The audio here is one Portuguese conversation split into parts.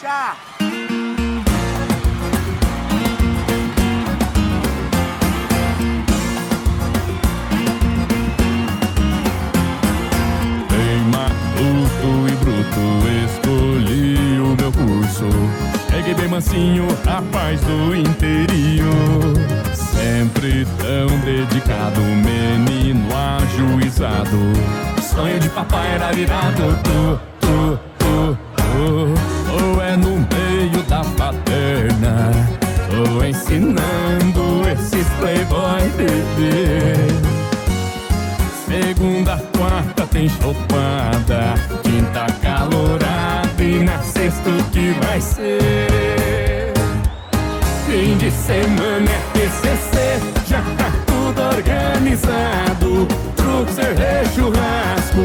Chá! Bem maluco e bruto, escolhi o meu curso. Peguei bem mansinho, rapaz do interior. Sempre tão dedicado, menino ajuizado. Sonho de papai era virar doutor, tu, tu, tu. Ensinando esses playboy bebê. Segunda, quarta tem chopada, quinta calorada e na sexta o que vai ser? Fim de semana é TCC, já tá tudo organizado, truque, cerveja, churrasco.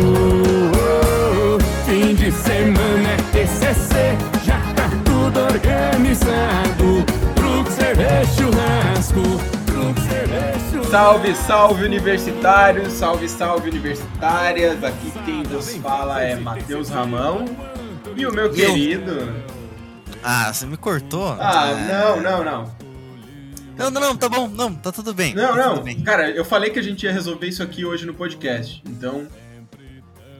Fim de semana é TCC, já tá tudo organizado, Salve, salve universitários, salve, salve universitárias. Aqui quem vos fala é Matheus Ramão. E o meu eu? querido. Ah, você me cortou? Ah, não, não, não. Não, não, não, tá bom. Não, tá tudo bem. Não, tá não. Bem. Cara, eu falei que a gente ia resolver isso aqui hoje no podcast. Então,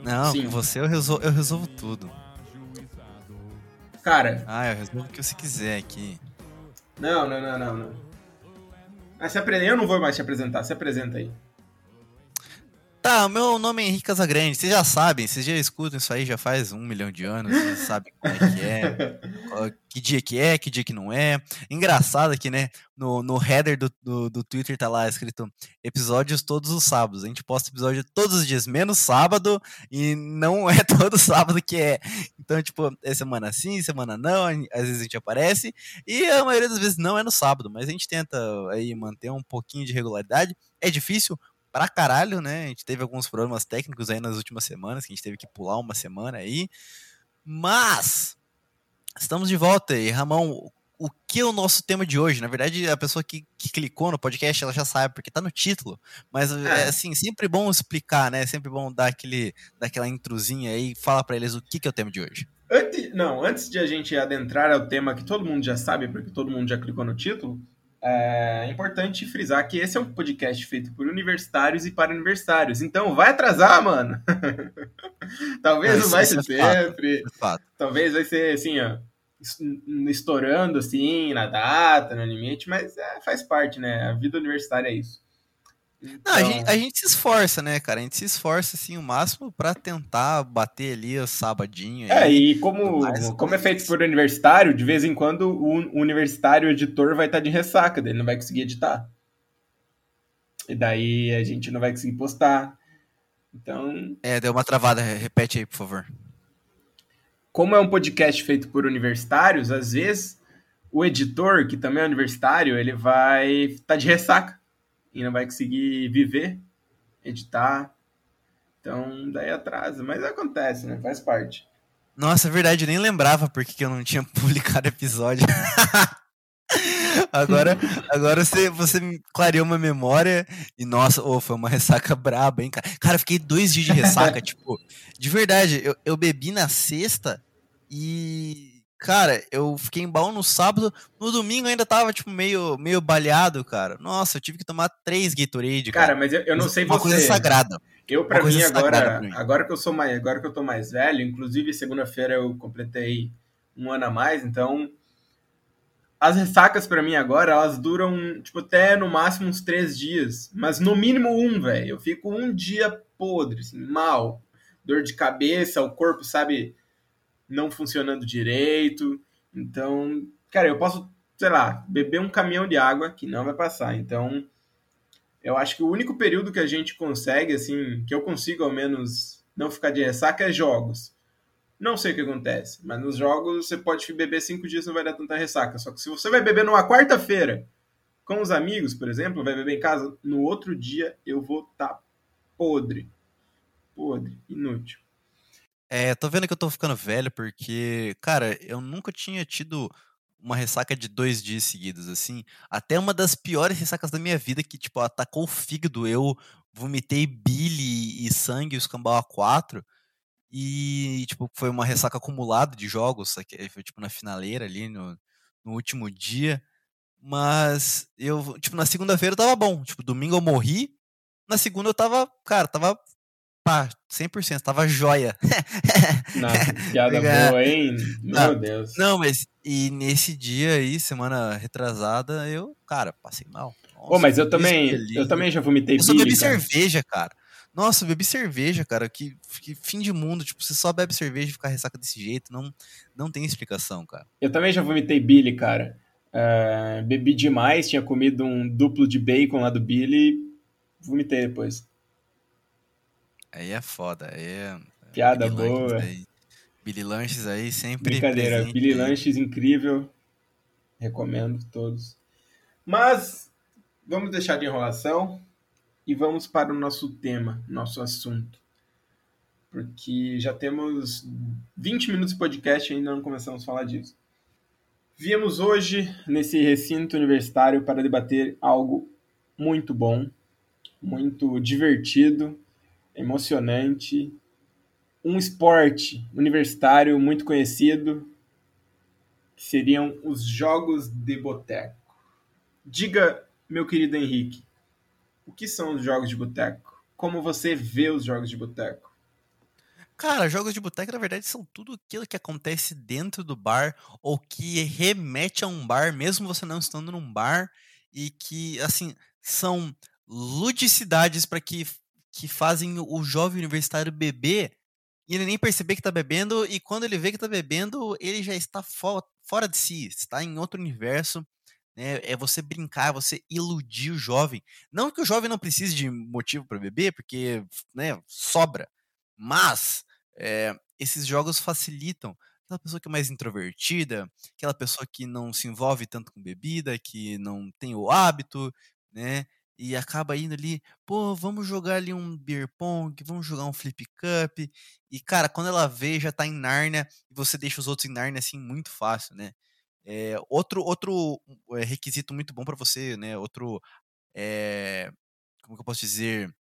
Não, Sim. com você eu resolvo, eu resolvo tudo. cara, Ah, eu resolvo o que você quiser aqui. não, não, não, não, não. Ah, se apre... Eu não vou mais te apresentar, se apresenta aí. Tá, o meu nome é Henrique Casagrande. Vocês já sabem, vocês já escutam isso aí já faz um milhão de anos. Vocês sabem como é que é, que dia que é, que dia que não é. Engraçado que, né, no, no header do, do, do Twitter tá lá escrito episódios todos os sábados. A gente posta episódio todos os dias, menos sábado, e não é todo sábado que é. Então, tipo, é semana sim, semana não, às vezes a gente aparece, e a maioria das vezes não é no sábado, mas a gente tenta aí manter um pouquinho de regularidade. É difícil, pra caralho, né? A gente teve alguns problemas técnicos aí nas últimas semanas, que a gente teve que pular uma semana aí. Mas estamos de volta aí, Ramon. O que é o nosso tema de hoje? Na verdade, a pessoa que, que clicou no podcast, ela já sabe, porque tá no título. Mas, é. assim, sempre bom explicar, né? Sempre bom dar, aquele, dar aquela intrusinha aí e falar pra eles o que, que é o tema de hoje. Antes, não, antes de a gente adentrar ao tema que todo mundo já sabe, porque todo mundo já clicou no título, é importante frisar que esse é um podcast feito por universitários e para universitários. Então vai atrasar, mano. Talvez Não, não isso- vai isso ser é sempre. Fato. Talvez vai ser assim, ó. es- Estourando assim, na data, no limite, mas é, faz parte, né? A vida universitária é isso. Não, a, Então- gente, a gente se esforça, né, cara? A gente se esforça, assim, o máximo pra tentar bater ali o sabadinho. É, aí. e como, como é feito por universitário, de vez em quando o o universitário editor vai estar de ressaca, dele não vai conseguir editar. E daí a gente não vai conseguir postar. Então, É, deu uma travada. Repete aí, por favor. como é um podcast feito por universitários, às vezes o editor, que também é universitário, ele vai estar de ressaca e não vai conseguir viver, editar. Então, daí atrasa. Mas acontece, né? Faz parte. Nossa, é verdade, eu nem lembrava porque que eu não tinha publicado episódio. agora, agora você, você me clareou uma memória e, nossa, ô, foi uma ressaca braba, hein, cara. Cara, fiquei dois dias de ressaca, tipo, de verdade, eu, eu bebi na sexta e, cara, eu fiquei em baú no sábado, no domingo ainda tava, tipo, meio, meio baleado, cara. Nossa, eu tive que tomar três Gatorade, cara. Cara, mas eu, eu não sei uma você. coisa sagrada. Eu, pra Uma mim, agora, pra mim. agora que eu sou mais, agora que eu tô mais velho, inclusive segunda-feira eu completei um ano a mais, então as ressacas pra mim agora, elas duram, tipo, até no máximo uns três dias, mas no mínimo um, velho. Eu fico um dia podre, assim, mal. Dor de cabeça, o corpo, sabe, não funcionando direito. Então, cara, eu posso, sei lá, beber um caminhão de água que não vai passar. Então, eu acho que o único período que a gente consegue, assim, que eu consigo ao menos não ficar de ressaca é jogos. Não sei o que acontece, mas nos jogos você pode beber cinco dias não vai dar tanta ressaca. Só que se você vai beber numa quarta-feira com os amigos, por exemplo, vai beber em casa, no outro dia eu vou estar tá podre. Podre, inútil. É, tô vendo que eu tô ficando velho porque, cara, eu nunca tinha tido uma ressaca de dois dias seguidos, assim. Até uma das piores ressacas da minha vida, que, tipo, atacou o fígado, eu vomitei bile e sangue, os cambau a quatro. E, tipo, foi uma ressaca acumulada de jogos, foi tipo na finaleira ali, no, no último dia. Mas eu, tipo, na segunda-feira eu tava bom. Tipo, domingo eu morri. Na segunda eu tava, cara, tava pá, 100%, tava joia. Nossa, piada boa, hein? Meu Deus. Não, mas e nesse dia aí, semana retrasada, eu, cara, passei mal. Nossa, mas eu também, eu também já vomitei Eu só bebi cara. cerveja, cara. Nossa, eu bebi cerveja, cara. Que, que, fim de mundo. Tipo, você só bebe cerveja e fica ressaca desse jeito. Não, não tem explicação, cara. Eu também já vomitei Billy, cara. Uh, bebi demais, tinha comido um duplo de bacon lá do Billy e vomitei depois. Aí é foda. Aí é. Piada Billy boa. Aí. Billy Lanches aí sempre. Brincadeira, presente. Billy Lanches incrível. Recomendo todos. Mas vamos deixar de enrolação e vamos para o nosso tema, nosso assunto. Porque já temos 20 minutos de podcast e ainda não começamos a falar disso. Viemos hoje nesse recinto universitário para debater algo muito bom, muito divertido, emocionante, um esporte universitário muito conhecido, seriam os jogos de boteco. Diga, meu querido Henrique, o que são os jogos de boteco? Como você vê os jogos de boteco? Cara, jogos de boteco, na verdade, são tudo aquilo que acontece dentro do bar ou que remete a um bar, mesmo você não estando num bar, e que, assim, são ludicidades para que, que fazem o jovem universitário beber e ele nem perceber que está bebendo, e quando ele vê que está bebendo, ele já está fo fora de si, está em outro universo né? É você brincar, é você iludir o jovem. Não que o jovem não precise de motivo para beber, porque né, sobra. Mas é, esses jogos facilitam aquela pessoa que é mais introvertida, aquela pessoa que não se envolve tanto com bebida, que não tem o hábito, né? E acaba indo ali, pô, vamos jogar ali um beer pong, vamos jogar um flip cup. E cara, quando ela vê, já tá em Nárnia, e você deixa os outros em Nárnia assim muito fácil, né? É, outro outro é, requisito muito bom para você, né? Outro, é, como que eu posso dizer,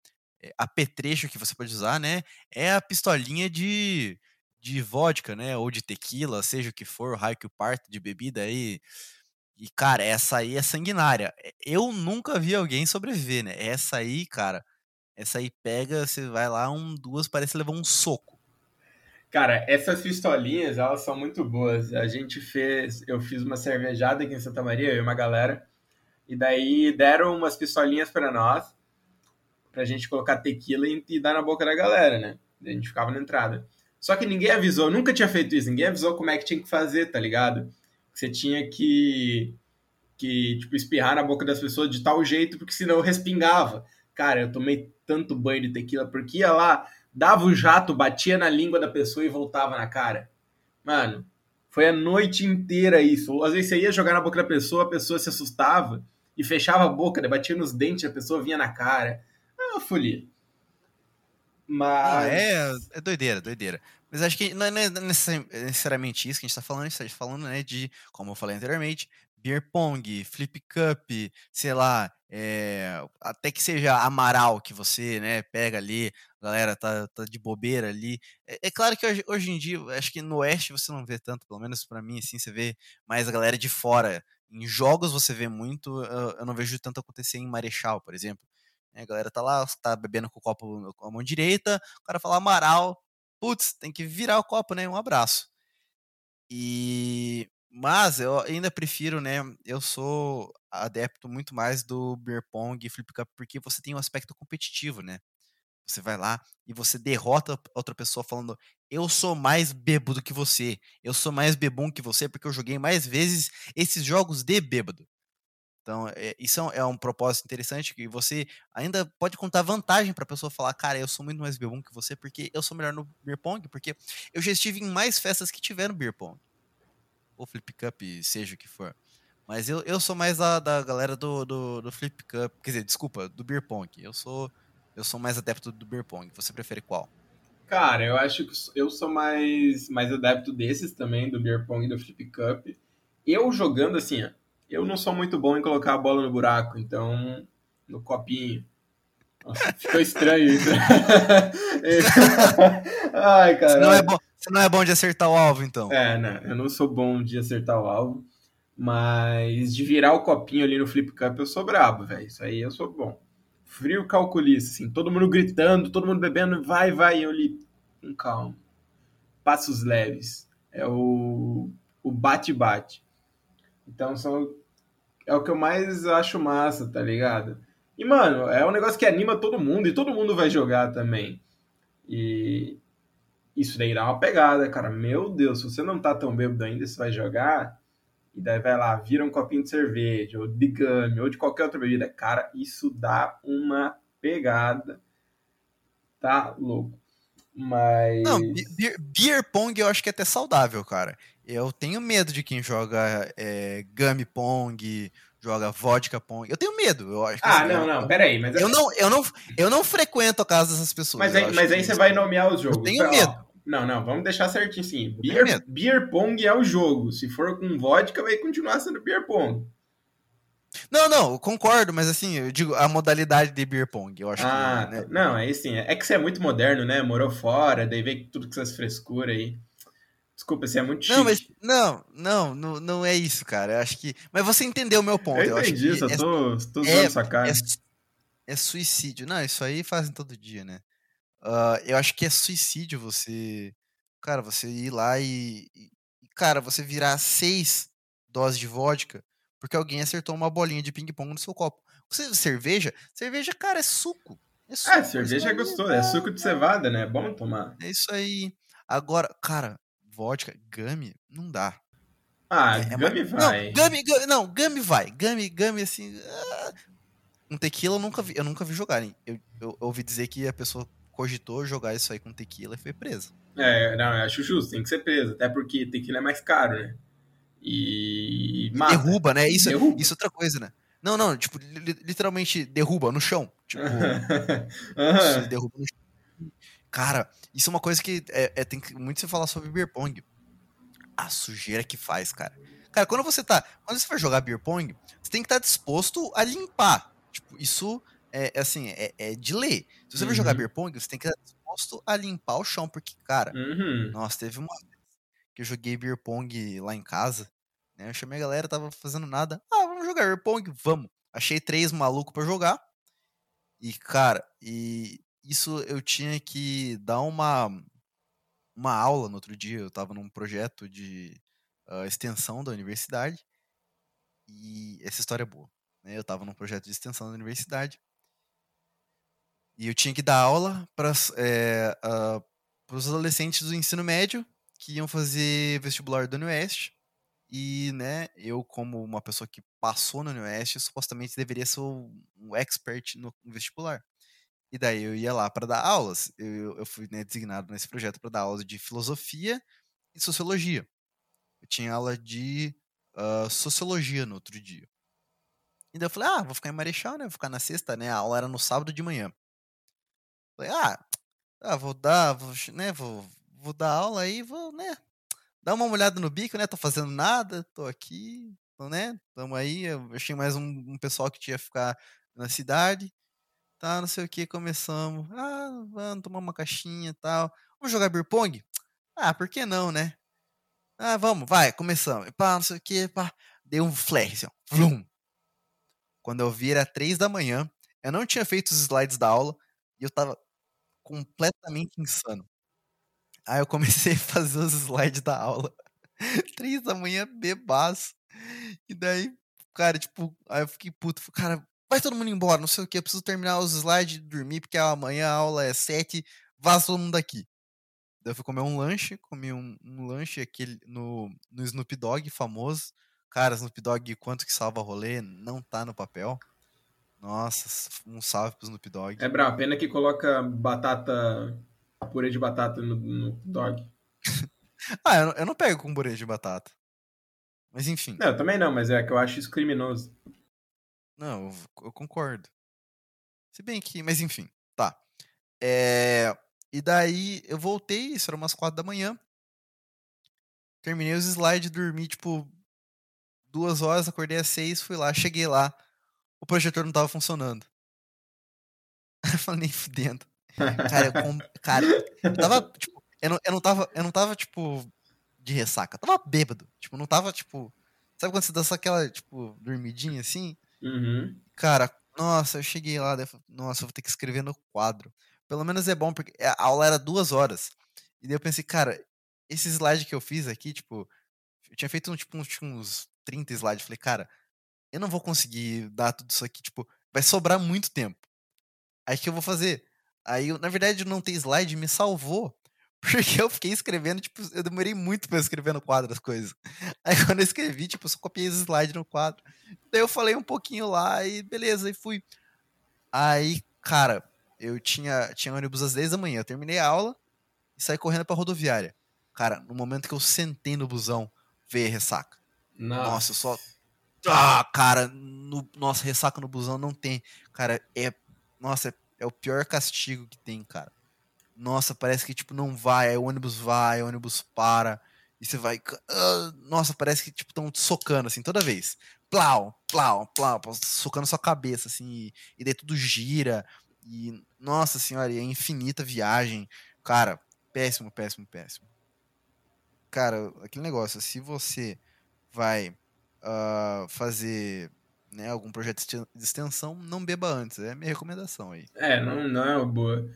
apetrecho que você pode usar, né? É a pistolinha de, de vodka, né? Ou de tequila, seja o que for, o raio que parte de bebida aí. E, cara, essa aí é sanguinária. Eu nunca vi alguém sobreviver, né? Essa aí, cara, essa aí pega, você vai lá, um, duas, parece levar um soco. Cara, essas pistolinhas, elas são muito boas. A gente fez, eu fiz uma cervejada aqui em Santa Maria, eu e uma galera, e daí deram umas pistolinhas para nós, pra gente colocar tequila e, e dar na boca da galera, né? A gente ficava na entrada. Só que ninguém avisou, nunca tinha feito isso, ninguém avisou como é que tinha que fazer, tá ligado? Você tinha que, que tipo, espirrar na boca das pessoas de tal jeito, porque senão respingava. Cara, eu tomei tanto banho de tequila, porque ia lá, dava o jato, batia na língua da pessoa e voltava na cara. Mano, foi a noite inteira isso. Às vezes você ia jogar na boca da pessoa, a pessoa se assustava e fechava a boca, né? batia nos dentes, a pessoa vinha na cara. É uma folia. Mas. Ah, é, é doideira, doideira. Mas acho que não é necessariamente isso que a gente tá falando, a gente tá falando, né, de, como eu falei anteriormente, beer pong, flip cup, sei lá, é, até que seja Amaral que você, né, pega ali, a galera tá, tá de bobeira ali. É, é, claro que hoje, hoje em dia, acho que no Oeste você não vê tanto, pelo menos para mim, assim, você vê mais a galera de fora. Em jogos você vê muito, eu, eu não vejo tanto acontecer em Marechal, por exemplo. A galera tá lá, tá bebendo com o copo com a mão direita, o cara fala Amaral, putz, tem que virar o copo, né? Um abraço. E mas eu ainda prefiro, né? Eu sou adepto muito mais do beer pong e flip cup porque você tem um aspecto competitivo, né? Você vai lá e você derrota outra pessoa falando: "Eu sou mais bêbado que você. Eu sou mais bebum que você porque eu joguei mais vezes esses jogos de bêbado". Então, é, isso é um, é propósito interessante que você ainda pode contar vantagem para a pessoa falar, cara, eu sou muito mais bebum que você porque eu sou melhor no beer pong, porque eu já estive em mais festas que tiveram beer pong. Ou flip cup, seja o que for. Mas eu, eu sou mais da, da galera do, do, do flip cup, quer dizer, desculpa, do beer pong. Eu sou eu sou mais adepto do beer pong. Você prefere qual? Cara, eu acho que eu sou mais mais adepto desses também, do beer pong e do flip cup. Eu jogando assim, eu não sou muito bom em colocar a bola no buraco, então no copinho. Nossa, ficou estranho isso. Ai, cara. Você não, é bom, você não é bom de acertar o alvo, então. É, não, eu não sou bom de acertar o alvo, mas de virar o copinho ali no flip cup eu sou brabo, velho. Isso aí eu sou bom. Frio calculista, assim, todo mundo gritando, todo mundo bebendo, vai, vai, e eu li com calma. Passos leves. É o o bate-bate. Então são é o que eu mais acho massa, tá ligado? E, mano, é um negócio que anima todo mundo e todo mundo vai jogar também. E isso daí dá uma pegada, cara. Meu Deus, se você não tá tão bêbado ainda, você vai jogar, e daí vai lá, vira um copinho de cerveja, ou de game, ou de qualquer outra bebida. Cara, isso dá uma pegada. Tá louco. Mas. Não, beer, beer pong eu acho que é até saudável, cara. Eu tenho medo de quem joga é, Gummy Pong, joga Vodka Pong. Eu tenho medo. Eu acho ah, assim, não, não, peraí. Mas eu, não, eu, não, eu não frequento a casa dessas pessoas. Mas aí, mas aí você vai nomear os jogos. Eu tenho medo. Não, não, vamos deixar certinho sim. Beer, beer Pong é o jogo. Se for com vodka, vai continuar sendo Beer Pong. Não, não, concordo, mas assim, eu digo a modalidade de beer pong, eu acho ah, que. Né? Não, aí sim. É que você é muito moderno, né? Morou fora, daí vem tudo com essas frescuras aí. Desculpa, você é muito chique. Não, mas não, não, não, não é isso, cara. Eu acho que. Mas você entendeu o meu ponto. Eu, eu entendi, só é, tô, tô usando é, essa cara. É, é, suicídio. Não, isso aí fazem todo dia, né? Uh, eu acho que é suicídio você. Cara, você ir lá e. Cara, você virar seis doses de vodka porque alguém acertou uma bolinha de ping-pong no seu copo. Você cerveja? Cerveja, cara, é suco. É, suco, é cerveja é gostoso, é suco de cevada, né? É bom tomar. É isso aí. Agora, cara, vodka, gummy, não dá. Ah, é, gummy é vai. Não, gummy, gummy, não, gummy vai. Gummy, gummy, assim... Ah, um tequila eu nunca vi, eu nunca vi jogarem. Eu, eu, eu, ouvi dizer que a pessoa cogitou jogar isso aí com tequila e foi presa. É, não, eu acho justo, tem que ser preso. Até porque tequila é mais caro, né? E... Mata. Derruba, né? Isso, derruba. isso é outra coisa, né? Não, não, tipo, literalmente derruba no chão. Tipo, derruba no chão. Cara, isso é uma coisa que é, é, tem que muito se falar sobre beer pong. A sujeira que faz, cara. Cara, quando você tá. Quando você vai jogar beer pong, você tem que estar tá disposto a limpar. Tipo, isso é, é assim, é, é, de lei. Se você uhum. vai jogar beer pong, você tem que estar tá disposto a limpar o chão, porque, cara, uhum. nossa, teve uma vez que eu joguei beer pong lá em casa. Né? Eu chamei a galera, tava fazendo nada. Ah, vamos jogar beer pong? Vamos. Achei três malucos para jogar. E, cara, e isso eu tinha que dar uma, uma aula no outro dia. Eu estava num projeto de uh, extensão da universidade. E essa história é boa. Né? Eu estava num projeto de extensão da universidade. E eu tinha que dar aula para é, uh, os adolescentes do ensino médio que iam fazer vestibular do Unioeste. E, né, eu, como uma pessoa que passou no Unioeste, supostamente deveria ser um expert no vestibular. E daí eu ia lá para dar aulas. Eu, eu fui né, designado nesse projeto para dar aulas de filosofia e sociologia. Eu tinha aula de uh, sociologia no outro dia. E daí eu falei, ah, vou ficar em Marechal, né? Vou ficar na sexta, né? A aula era no sábado de manhã. Falei, ah, ah vou dar, vou, né? Vou, vou dar aula aí, vou, né? Dar uma olhada no bico, né? Tô fazendo nada, tô aqui, né? Tamo aí. Eu achei mais um, um pessoal que tinha ficar na cidade tá, não sei o que, começamos. Ah, vamos tomar uma caixinha e tal. Vamos jogar beer pong? Ah, por que não, né? Ah, vamos, vai, começamos. Pá, não sei o que, pá. Deu um flash, assim, ó. Vrum. Quando eu vi era três da manhã, eu não tinha feito os slides da aula e eu tava completamente insano. Aí eu comecei a fazer os slides da aula. três da manhã, bebaço. E daí, cara, tipo, aí eu fiquei puto. Cara, vai todo mundo embora, não sei o que, eu preciso terminar os slides e dormir, porque amanhã a aula é 7, vaza todo mundo daqui. Daí eu fui comer um lanche, comi um, um lanche aquele no, no Snoop Dogg famoso. Cara, Snoop Dogg, quanto que salva rolê, não tá no papel. Nossa, um salve pro Snoop Dogg. É bravo, pena que coloca batata, purê de batata no, no dog. ah, eu não, eu não pego com purê de batata. Mas enfim. Não, também não, mas é que eu acho isso criminoso. Não, eu concordo. Se bem que, mas enfim, tá. É, e daí eu voltei, isso era umas quatro da manhã. Terminei os slides, dormi tipo duas horas, acordei às seis, fui lá, cheguei lá, o projetor não tava funcionando. eu falei, nem fudendo. Cara, eu, com... cara, eu tava, tipo, eu não, eu não tava, eu não tava, tipo, de ressaca. Eu tava bêbado. Tipo, não tava, tipo. Sabe quando você dá só aquela, tipo, dormidinha assim? Uhum. Cara, nossa, eu cheguei lá, nossa, eu vou ter que escrever no quadro. Pelo menos é bom, porque a aula era duas horas. E daí eu pensei, cara, esse slide que eu fiz aqui, tipo, eu tinha feito tipo, uns, uns 30 slides. Falei, cara, eu não vou conseguir dar tudo isso aqui, tipo, vai sobrar muito tempo. Aí o que eu vou fazer? Aí, na verdade, não ter slide me salvou. Porque eu fiquei escrevendo, tipo, eu demorei muito pra escrever no quadro as coisas. Aí quando eu escrevi, tipo, eu só copiei os slides no quadro. Daí eu falei um pouquinho lá e beleza, e fui. Aí, cara, eu tinha, tinha ônibus às 10 da manhã, eu terminei a aula e saí correndo pra rodoviária. Cara, no momento que eu sentei no busão, veio a ressaca. Nossa. Nossa, eu só. Ah, cara, no... nossa, ressaca no busão não tem. Cara, é. Nossa, é, é o pior castigo que tem, cara. Nossa, parece que, tipo, não vai, aí o ônibus vai, o ônibus para, e você vai. Uh, nossa, parece que, tipo, estão socando, assim, toda vez. Plau, plau, plau, socando sua cabeça, assim, e, e daí tudo gira. E, nossa senhora, é infinita viagem. Cara, péssimo, péssimo, péssimo. Cara, aquele negócio, se você vai uh, fazer né, algum projeto de extensão, não beba antes. É a minha recomendação aí. É, não, não é uma boa.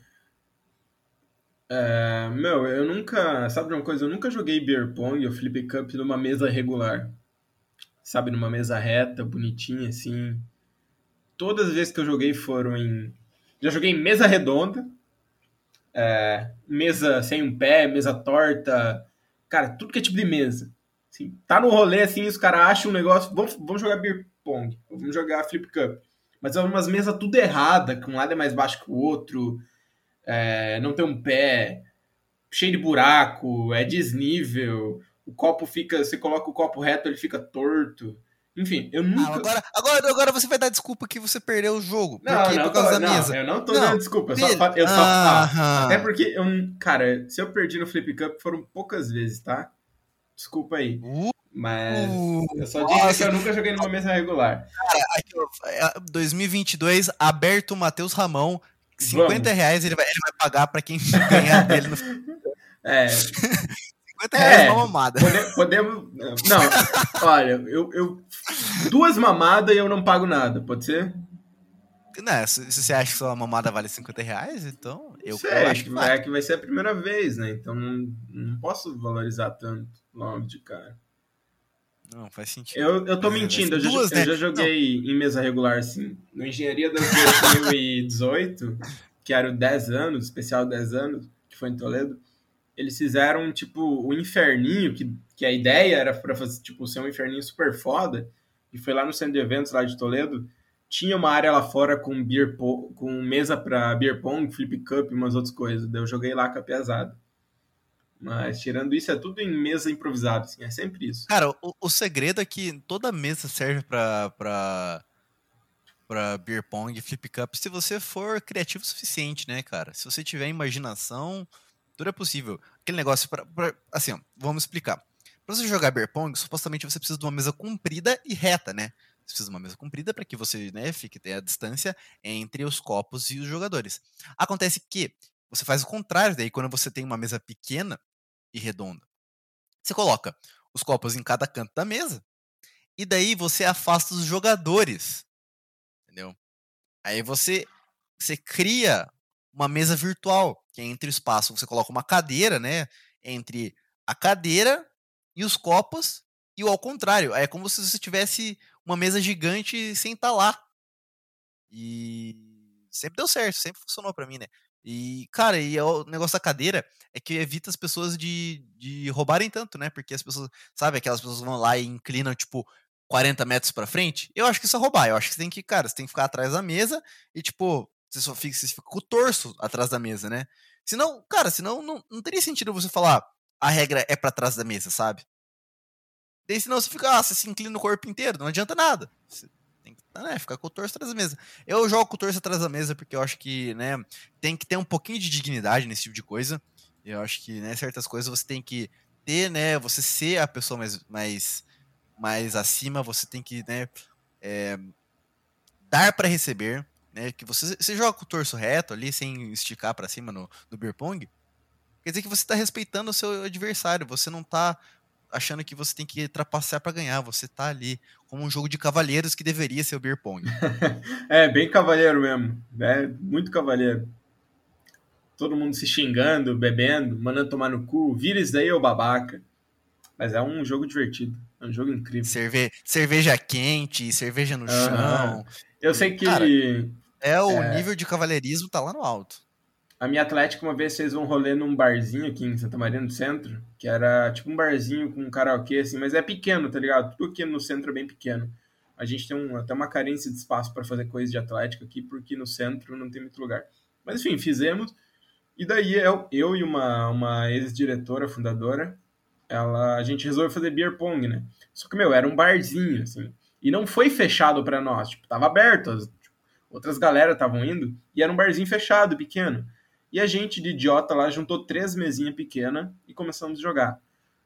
É, meu, eu nunca. Sabe de uma coisa? Eu nunca joguei Beer Pong ou Flip Cup numa mesa regular. Sabe, numa mesa reta, bonitinha, assim. Todas as vezes que eu joguei foram em. Já joguei em mesa redonda, é, mesa sem um pé, mesa torta. Cara, tudo que é tipo de mesa. Assim, tá no rolê, assim, os caras acham um negócio. Vamos, vamos jogar Beer Pong, vamos jogar Flip Cup. Mas é umas mesas tudo errada, que um lado é mais baixo que o outro é, não tem um pé, cheio de buraco, é desnível, o copo fica, você coloca o copo reto, ele fica torto. Enfim, eu nunca. Ah, agora, agora, agora você vai dar desculpa que você perdeu o jogo. Não, Por quê? não, Por causa tô, da não, mesa. eu não tô Não, dando desculpa. Eu só, eu só aham. Até porque, eu, cara, se eu perdi no Flip Cup foram poucas vezes, tá? Desculpa aí. Uh, Mas eu só nossa. disse que eu nunca joguei numa mesa regular. aqui, ó, é, 2022, aberto o Matheus Ramão. 50 Vamos. reais ele vai, ele vai pagar pra quem ganhar dele no 50 É, reais É. uma mamada. pode- podemos. Não, olha, eu, eu. Duas mamadas e eu não pago nada, pode ser? Né, se, se você acha que sua mamada vale 50 reais, então eu, Sei, eu acho que vale. é que vai ser a primeira vez, né? Então não, não posso valorizar tanto logo de cara. Não, faz sentido. Eu, eu tô Mas, mentindo, eu já, duas, eu né? já joguei em mesa regular, sim. No Engenharia das 2018, que era o 10 anos, especial 10 anos, que foi em Toledo, eles fizeram, tipo, o inferninho, que, que a ideia era pra fazer, tipo, ser um inferninho super foda, e foi lá no centro de eventos lá de Toledo, tinha uma área lá fora com beer po com mesa pra beer pong, flip cup e umas outras coisas. Daí eu joguei lá com a pesada. Mas tirando isso, é tudo em mesa improvisada, assim, é sempre isso. Cara, o, o segredo é que toda mesa serve pra, pra, pra beer pong, flip cup, se você for criativo o suficiente, né, cara? Se você tiver imaginação, tudo é possível. Aquele negócio, pra, pra- assim, vamos explicar. Pra você jogar beer pong, supostamente você precisa de uma mesa comprida e reta, né? Você precisa de uma mesa comprida para que você, né, fique a distância entre os copos e os jogadores. Acontece que você faz o contrário daí quando você tem uma mesa pequena e redonda. Você coloca os copos em cada canto da mesa e daí você afasta os jogadores. Entendeu? Aí você você cria uma mesa virtual, que é entre o espaço, você coloca uma cadeira, né, entre a cadeira e os copos e o ao contrário, aí é como se você tivesse uma mesa gigante sem estar lá. E sempre deu certo, sempre funcionou pra mim, né? E, cara, e é o negócio da cadeira é que evita as pessoas de, de roubarem tanto, né? Porque as pessoas, sabe, aquelas pessoas vão lá e inclinam, tipo, 40 metros pra frente. Eu acho que isso é roubar. Eu acho que você tem que, cara, você tem que ficar atrás da mesa e, tipo, você só fica, você fica com o torso atrás da mesa, né? Senão, cara, senão não, não teria sentido você falar a regra é pra trás da mesa, sabe? Daí senão você fica, ah, você se inclina o corpo inteiro, não adianta nada. Tem que né, ficar com o torso atrás da mesa. Eu jogo com o torso atrás da mesa porque eu acho que, né, tem que ter um pouquinho de dignidade nesse tipo de coisa. Eu acho que, né, certas coisas você tem que ter, né, você ser a pessoa mais, mais, mais acima, você tem que, né, é, dar para receber, né? Que você, você joga com o torso reto ali, sem esticar para cima no, no beer pong, quer dizer que você tá respeitando o seu adversário, você não tá achando que você tem que trapacear para ganhar, você tá ali como um jogo de cavalheiros que deveria ser o beer pong. é, bem cavalheiro mesmo, é muito cavalheiro. Todo mundo se xingando, bebendo, mandando tomar no cu, vira isso daí, ô babaca. Mas é um jogo divertido, é um jogo incrível. Cerve cerveja quente, cerveja no uhum. chão. Eu sei que. Cara, é o é... nível de cavalheirismo tá lá no alto. A minha Atlética uma vez fez um rolê num barzinho aqui em Santa Maria, no centro, que era tipo um barzinho com um karaokê, assim, mas é pequeno, tá ligado? Tudo aqui no centro é bem pequeno. A gente tem um, até uma carência de espaço para fazer coisa de Atlética aqui, porque no centro não tem muito lugar. Mas enfim, fizemos. E daí eu, eu e uma, uma ex-diretora, fundadora, ela, a gente resolveu fazer beer pong, né? Só que, meu, era um barzinho, assim. E não foi fechado para nós, tipo, tava aberto. As, tipo, outras galera estavam indo, e era um barzinho fechado, pequeno. E a gente, de idiota lá, juntou três mesinhas pequenas e começamos a jogar.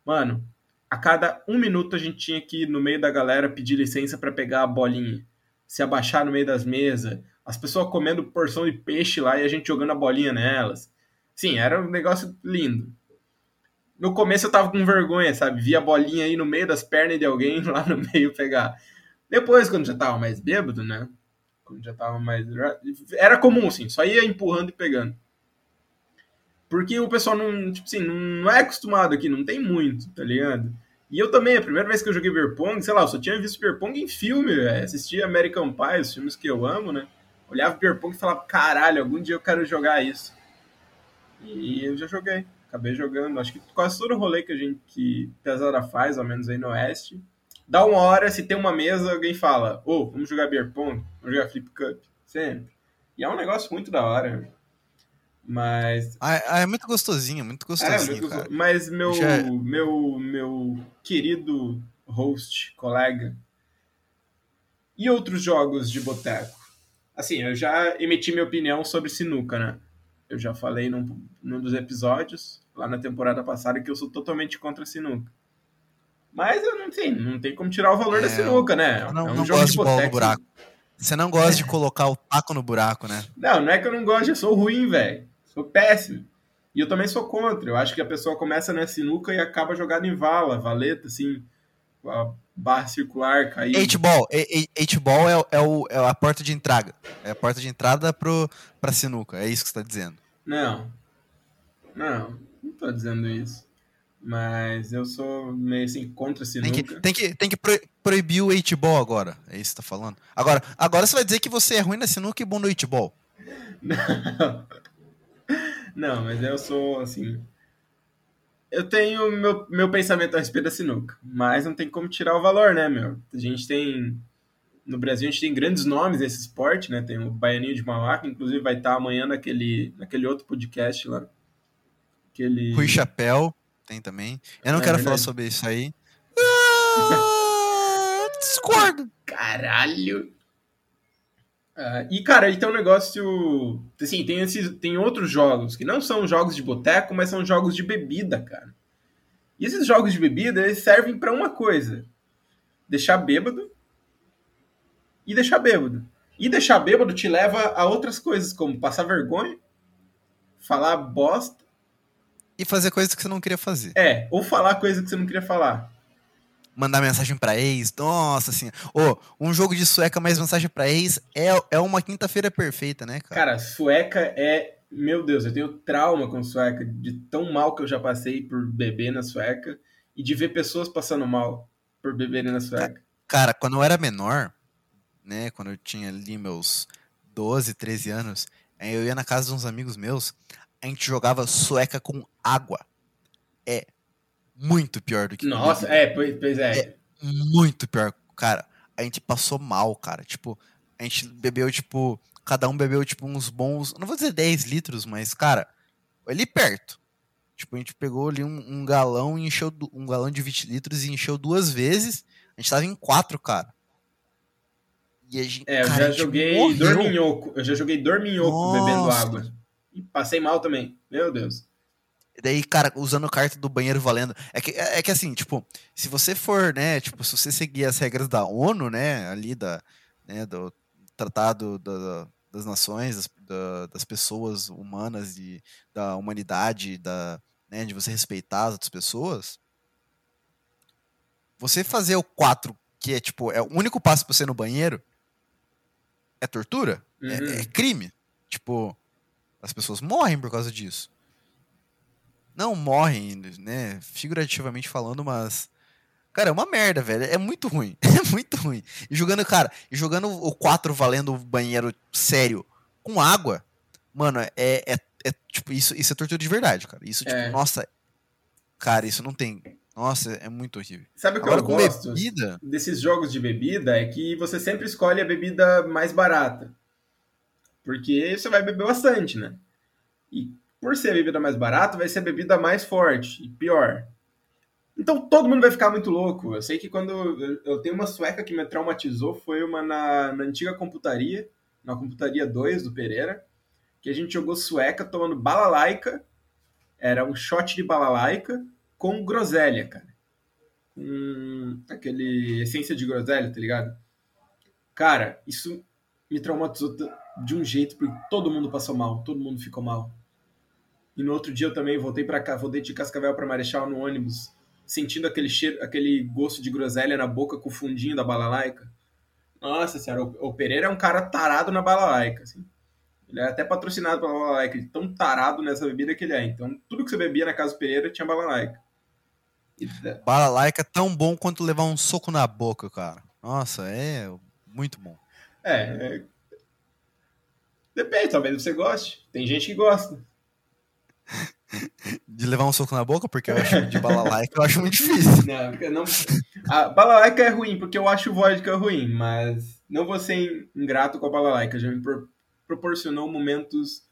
Mano, a cada um minuto a gente tinha que ir no meio da galera pedir licença para pegar a bolinha. Se abaixar no meio das mesas. As pessoas comendo porção de peixe lá e a gente jogando a bolinha nelas. Sim, era um negócio lindo. No começo eu tava com vergonha, sabe? Via a bolinha aí no meio das pernas de alguém lá no meio pegar. Depois, quando já tava mais bêbado, né? Quando já tava mais. Era comum, assim, só ia empurrando e pegando. Porque o pessoal não, tipo assim, não é acostumado aqui, não tem muito, tá ligado? E eu também, a primeira vez que eu joguei Beer Pong, sei lá, eu só tinha visto Beer Pong em filme, véio. assistia American Pie, os filmes que eu amo, né? Olhava Beer Pong e falava, caralho, algum dia eu quero jogar isso. E eu já joguei, acabei jogando. Acho que quase todo rolê que a gente, que Pesada faz, ao menos aí no Oeste, dá uma hora, se tem uma mesa, alguém fala, ô, oh, vamos jogar Beer Pong, vamos jogar Flip Cup, sempre. E é um negócio muito da hora, mas. Ah, é muito gostosinho, muito gostosinho. É, muito gostoso. Mas meu, Já... meu, meu querido host, colega. E outros jogos de boteco? Assim, eu já emiti minha opinião sobre sinuca, né? Eu já falei num, num dos episódios, lá na temporada passada, que eu sou totalmente contra sinuca. Mas eu não sei, não tem como tirar o valor é, da sinuca, né? Eu não, é um não jogo gosto de, bola no buraco. Você não gosta de colocar o taco no buraco, né? Não, não é que eu não gosto, eu sou ruim, velho. Sou péssimo. E eu também sou contra. Eu acho que a pessoa começa na sinuca e acaba jogando em vala, valeta, assim, a barra circular, cair. H-ball. H-ball é, é, o, é a porta de entrada. É a porta de entrada pro, pra sinuca. É isso que você tá dizendo. Não. Não, não tô dizendo isso. Mas eu sou meio assim contra sinuca. Tem que, tem que, tem que proibir o H-ball agora. É isso que você tá falando. Agora, agora você vai dizer que você é ruim na sinuca e bom no H-ball. Não. Não, mas eu sou assim. Eu tenho meu, meu pensamento a respeito da sinuca, mas não tem como tirar o valor, né, meu? A gente tem. No Brasil a gente tem grandes nomes nesse esporte, né? Tem o Baianinho de Mauá, que inclusive vai estar amanhã naquele, naquele outro podcast lá. Aquele... Rui Chapéu tem também. Eu não é quero verdade. falar sobre isso aí. Ah, discordo. Caralho. Uh, e, cara, então o negócio. Assim, tem, esses, tem outros jogos que não são jogos de boteco, mas são jogos de bebida, cara. E esses jogos de bebida, eles servem para uma coisa: deixar bêbado e deixar bêbado. E deixar bêbado te leva a outras coisas, como passar vergonha, falar bosta. E fazer coisas que você não queria fazer. É, ou falar coisas que você não queria falar mandar mensagem para ex. Nossa, assim. Oh, um jogo de sueca mais mensagem para ex é, é uma quinta-feira perfeita, né, cara? Cara, sueca é. Meu Deus, eu tenho trauma com sueca, de tão mal que eu já passei por beber na sueca e de ver pessoas passando mal por beberem na sueca. Cara, quando eu era menor, né, quando eu tinha ali meus 12, 13 anos, eu ia na casa de uns amigos meus, a gente jogava sueca com água. É muito pior do que. Nossa, é, pois, pois é. é. Muito pior. Cara, a gente passou mal, cara. Tipo, a gente bebeu, tipo. Cada um bebeu, tipo, uns bons. Não vou dizer 10 litros, mas, cara, ali perto. Tipo, a gente pegou ali um, um galão e encheu. Um galão de 20 litros e encheu duas vezes. A gente tava em quatro, cara. E a gente, é, eu cara, já joguei dorminhoco. Eu já joguei dorminhoco bebendo água. E passei mal também. Meu Deus. Daí, cara, usando carta do banheiro valendo. É que, é, é que assim, tipo, se você for, né, tipo, se você seguir as regras da ONU, né, ali da, né, do tratado do, das nações, das, da, das pessoas humanas e da humanidade, da, né, de você respeitar as outras pessoas, você fazer o 4, que é tipo, é o único passo pra você ir no banheiro, é tortura? É- Uhum. É, crime? Tipo, as pessoas morrem por causa disso. Não morrem, né, figurativamente falando, mas. Cara, é uma merda, velho. É muito ruim. É muito ruim. E jogando, cara, e jogando o 4 valendo o banheiro sério com água, mano, é, é, é, tipo, isso, isso é tortura de verdade, cara. Isso, tipo, É. nossa. Cara, isso não tem. Nossa, é muito horrível. Sabe o que Agora eu gosto bebida. desses jogos de bebida? É que você sempre escolhe a bebida mais barata. Porque você vai beber bastante, né? E por ser a bebida mais barata, vai ser a bebida mais forte e pior. Então todo mundo vai ficar muito louco. Eu sei que quando. eu- tenho uma sueca que me traumatizou, foi uma na, na antiga computaria, na computaria 2 do Pereira, que a gente jogou sueca tomando balalaica. Era um shot de balalaica com groselha, cara. Com aquele essência de groselha, tá ligado? Cara, isso me traumatizou de um jeito, porque todo mundo passou mal, todo mundo ficou mal. E no outro dia eu também voltei para cá, voltei de Cascavel para Marechal no ônibus, sentindo aquele cheiro, aquele gosto de groselha na boca com o fundinho da balalaica. Nossa senhora, o, Pereira é um cara tarado na balalaica, assim. Ele é até patrocinado pela balalaica, de tão tarado nessa bebida que ele é. Então, tudo que você bebia na casa do Pereira tinha balalaica. E, Bala laica é tão bom quanto levar um soco na boca, cara. Nossa, é muito bom. é, é... Depende, talvez você goste. Tem gente que gosta. De levar um soco na boca, porque eu acho de bala laica eu acho muito difícil. Não, não... A balalaica é ruim, porque eu acho vodka ruim, mas não vou ser ingrato com a balalaica. Já me pro- proporcionou momentos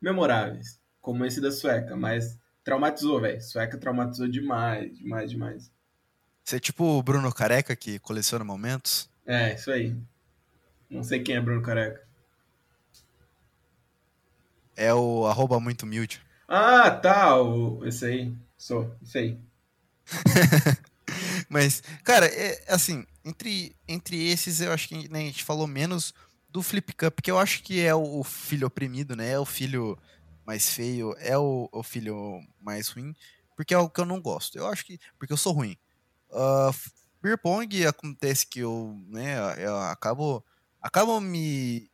memoráveis, como esse da sueca, mas traumatizou, velho. Sueca traumatizou demais, demais, demais. Você é tipo o Bruno Careca que coleciona momentos. É, isso aí. Não sei quem é Bruno Careca. É o arroba muito humilde. Ah, tá, o... esse aí. Sou, isso aí. Mas, cara, é assim, entre, entre esses eu acho que né, a gente falou menos do Flip Cup, que eu acho que é o, o filho oprimido, né? É o filho mais feio, é o, o filho mais ruim, porque é o que eu não gosto. Eu acho que. Porque eu sou ruim. Uh, Beer Pong acontece que eu, né, eu acabo, acabo me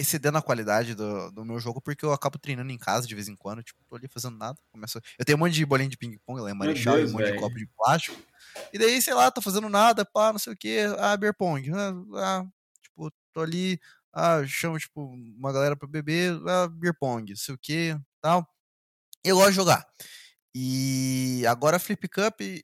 excedendo a qualidade do, do meu jogo, porque eu acabo treinando em casa de vez em quando, tipo, tô ali fazendo nada. Começo... Eu tenho um monte de bolinha de ping-pong lá em Marechal, e Deus, um monte velho. de copo de plástico. E daí, sei lá, tô fazendo nada, pá, não sei o que, ah, beer pong, ah, ah, tipo, tô ali, ah, chamo, tipo, uma galera pra beber, ah, beer pong, não sei o que, tal. Eu gosto de jogar. E agora Flip Cup, eh,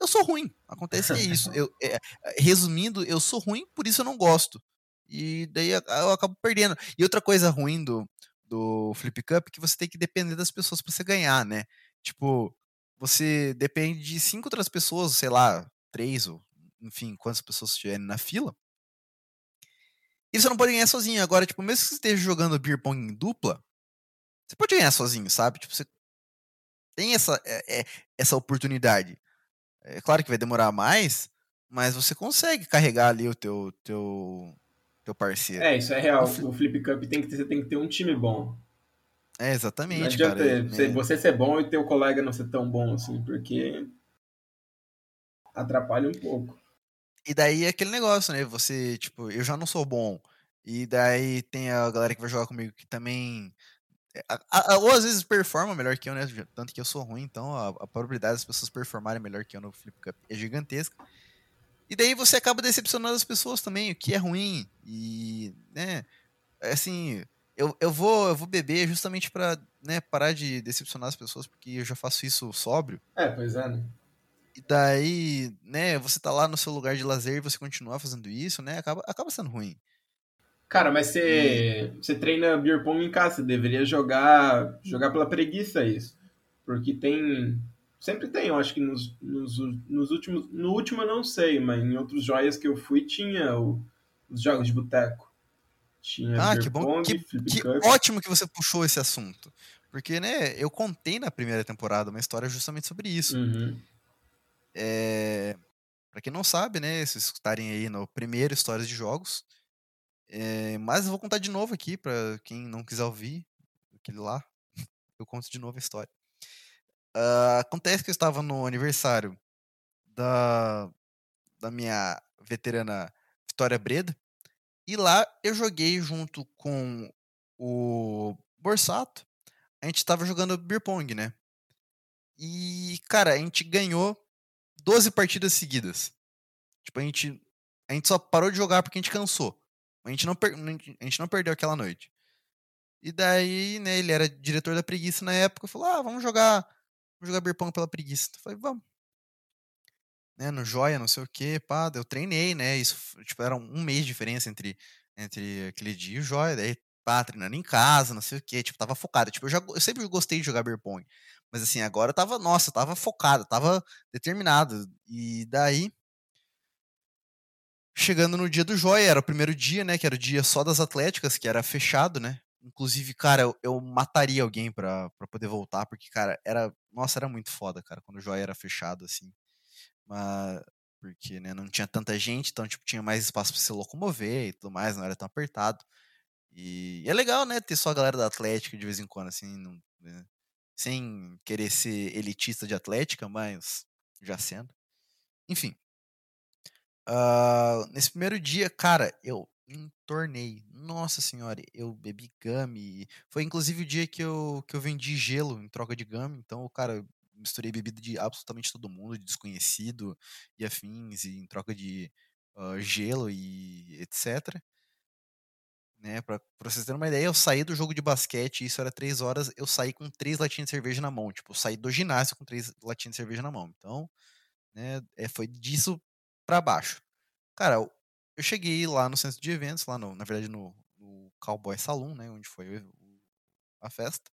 eu, sou ruim, acontece é isso. Eu, é, resumindo, eu sou ruim, por isso eu não gosto. E daí eu acabo perdendo. E outra coisa ruim do, do Flip Cup é que você tem que depender das pessoas pra você ganhar, né? Tipo, você depende de cinco outras pessoas, sei lá, três, ou enfim, quantas pessoas estiverem na fila. E você não pode ganhar sozinho. Agora, tipo, mesmo que você esteja jogando beer pong em dupla, você pode ganhar sozinho, sabe? Tipo, você tem essa, é, é, essa oportunidade. É claro que vai demorar mais, mas você consegue carregar ali o teu, teu, teu parceiro. É, isso é real. O Fli- O Flip Cup tem que ter, você tem que ter um time bom. É, Não exatamente, adianta cara. você, né? você ser bom e teu colega não ser tão bom assim, porque atrapalha um pouco. E daí é aquele negócio, né? Você, tipo, eu já não sou bom. E daí tem a galera que vai jogar comigo que também. é, ou às vezes performa melhor que eu, né? Tanto que eu sou ruim, então a, a probabilidade das pessoas performarem melhor que eu no Flip Cup é gigantesca. E daí você acaba decepcionando as pessoas também, o que é ruim. E, né? é Assim, eu, eu, vou, eu vou beber justamente pra né, parar de decepcionar as pessoas, porque eu já faço isso sóbrio. É, pois é, né? E daí, né, você tá lá no seu lugar de lazer e você continuar fazendo isso, né, acaba, acaba sendo ruim. Cara, mas você, você treina beer pong em casa, você deveria jogar jogar pela preguiça isso. Porque tem. Sempre tem, eu acho que nos, nos, nos últimos. No último eu não sei, mas em outros joias que eu fui tinha o- os jogos de boteco. Tinha Ah, que bom, pong, que, que ótimo que você puxou esse assunto. Porque, né, eu contei na primeira temporada uma história justamente sobre isso. Uhum. É, para quem não sabe, né, se escutarem aí no primeiro Histórias de Jogos, É, mas eu vou contar de novo aqui, pra quem não quiser ouvir aquele lá. Eu conto de novo a história. Ah, acontece que eu estava no aniversário da, da minha veterana Vitória Breda. E lá eu joguei junto com o Borsato. A gente estava jogando beer pong, né? E, cara, a gente ganhou 12 partidas seguidas. Tipo, a gente, a gente só parou de jogar porque a gente cansou. A gente não, per, a gente não perdeu aquela noite. E daí, né, ele era diretor da preguiça na época, falou: "Ah, vamos jogar, jogar beer pong pela preguiça". Eu falei: "Vamos". Né, no joia, não sei o que, pá, eu treinei, né? Isso, tipo, era um mês de diferença entre, entre aquele dia e o joia, daí, pá, treinando em casa, não sei o que, tipo, tava focado. Tipo, eu, já, eu sempre gostei de jogar beer pong, mas assim, agora eu tava, nossa, eu tava focado, tava determinado. E daí, chegando no dia do joia, era o primeiro dia, né, que era o dia só das atléticas, que era fechado, né? Inclusive, cara, eu, eu mataria alguém pra, pra poder voltar, porque, cara, era. Nossa, era muito foda, cara, quando o joia era fechado, assim. Mas, porque, né, não tinha tanta gente, então, tipo, tinha mais espaço pra se locomover e tudo mais, não era tão apertado. E, e é legal, né, ter só a galera da Atlética de vez em quando, assim, não, né, sem querer ser elitista de Atlética, mas já sendo. Enfim. Uh, nesse primeiro dia, cara, eu entornei. Nossa senhora, eu bebi gummy. Foi inclusive o dia que eu, que eu vendi gelo em troca de gummy. Então, cara, misturei bebida de absolutamente todo mundo, de desconhecido e afins, e em troca de uh, gelo e etc. Né, pra, pra vocês terem uma ideia, eu saí do jogo de basquete, isso era três horas, eu saí com três latinhas de cerveja na mão. Tipo, eu saí do ginásio com três latinhas de cerveja na mão. Então, né, é, foi disso para baixo. Cara, eu, cheguei lá no centro de eventos, lá no, na verdade no, no Cowboy Saloon, né, onde foi a festa.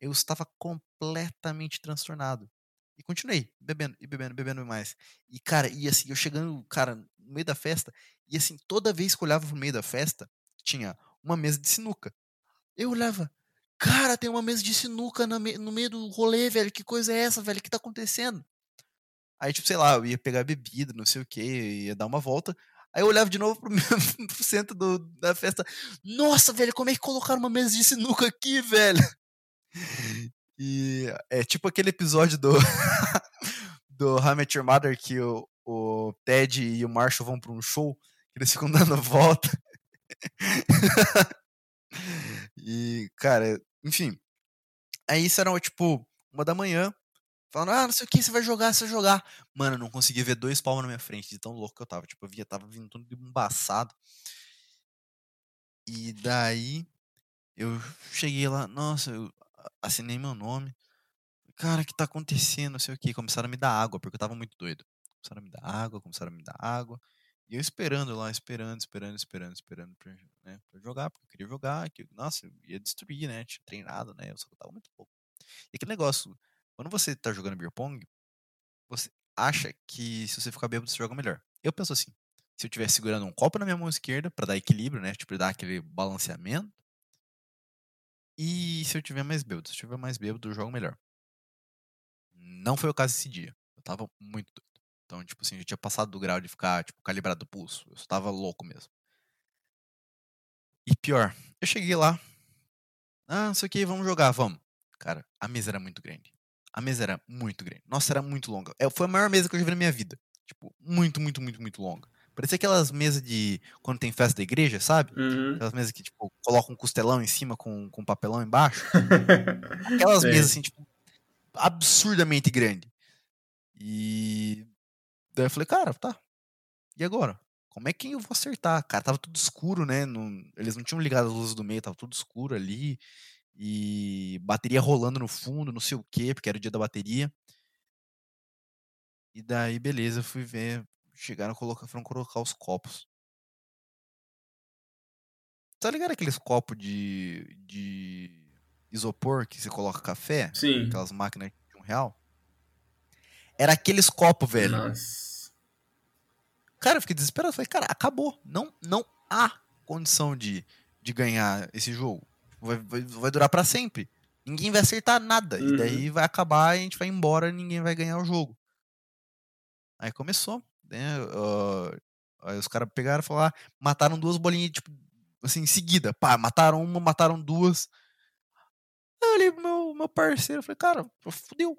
Eu estava completamente transtornado. E continuei bebendo, e bebendo, bebendo mais. E, cara, e assim, eu chegando, cara, no meio da festa, e assim, toda vez que eu olhava pro meio da festa, tinha uma mesa de sinuca. Eu olhava, cara, tem uma mesa de sinuca no, no meio do rolê, velho, que coisa é essa, velho, o que tá acontecendo? Aí, tipo, sei lá, eu ia pegar bebida, não sei o que, ia dar uma volta. Aí eu olhava de novo pro, pro centro do, da festa. Nossa, velho, como é que colocaram uma mesa de sinuca aqui, velho? E é tipo aquele episódio do do How Your Mother que o, o Ted e o Marshall vão para um show, eles ficam dando volta. e, cara, enfim. Aí isso era tipo uma da manhã. Falando, ah, não sei o que, você vai jogar, você vai jogar. Mano, eu não conseguia ver dois palmos na minha frente, de tão louco que eu tava. Tipo, eu via, tava vindo tudo embaçado. E daí, eu cheguei lá, nossa, eu assinei meu nome. Cara, o que tá acontecendo? Não sei o que. Começaram a me dar água, porque eu tava muito doido. Começaram a me dar água, começaram a me dar água. E eu esperando lá, esperando, esperando, esperando, esperando pra, né, pra jogar, porque eu queria jogar. Que, nossa, eu ia destruir, né? Tinha treinado, né? Eu só tava muito pouco. E aquele negócio, quando você tá jogando beer pong, você acha que se você ficar bêbado, você joga melhor. Eu penso assim, se eu tivesse segurando um copo na minha mão esquerda para dar equilíbrio, né? Tipo, dar aquele balanceamento. E se eu tiver mais bêbado? Se eu tiver mais bêbado, eu jogo melhor. Não foi o caso esse dia. Eu tava muito doido. Então, tipo assim, eu tinha passado do grau de ficar, tipo, calibrado o pulso. Eu tava louco mesmo. E pior, eu cheguei lá. Ah, não sei o que, vamos jogar, vamos. Cara, a mesa era muito grande. A mesa era muito grande. Nossa, era muito longa. É, foi a maior mesa que eu já vi na minha vida. Tipo, muito, muito, muito, muito longa. Parecia aquelas mesas de. Quando tem festa da igreja, sabe? Uhum. Aquelas mesas que, tipo, colocam um costelão em cima com, com papelão embaixo. Aquelas mesas, assim, tipo, absurdamente grande. E. Daí eu falei, cara, tá. E agora? Como é que eu vou acertar? Cara, tava tudo escuro, né? Não, eles não tinham ligado as luzes do meio, tava tudo escuro ali. E bateria rolando no fundo, não sei o quê, porque era o dia da bateria. E daí, beleza, fui ver. Chegaram colocar, foram colocar os copos. Tá ligado aqueles copos de, de isopor que você coloca café? Sim. Aquelas máquinas de um real? Era aqueles copos, velho. Nossa. Cara, eu fiquei desesperado. Falei, cara, acabou. Não, não há condição de, de ganhar esse jogo. Vai, vai, vai durar para sempre. Ninguém vai acertar nada. Uhum. E daí vai acabar, a gente vai embora e ninguém vai ganhar o jogo. Aí começou, né? Uh, aí os caras pegaram e falaram, mataram duas bolinhas, tipo, assim, em seguida. Pá, mataram uma, mataram duas. Aí eu olhei pro meu, meu parceiro, falei, cara, fudeu.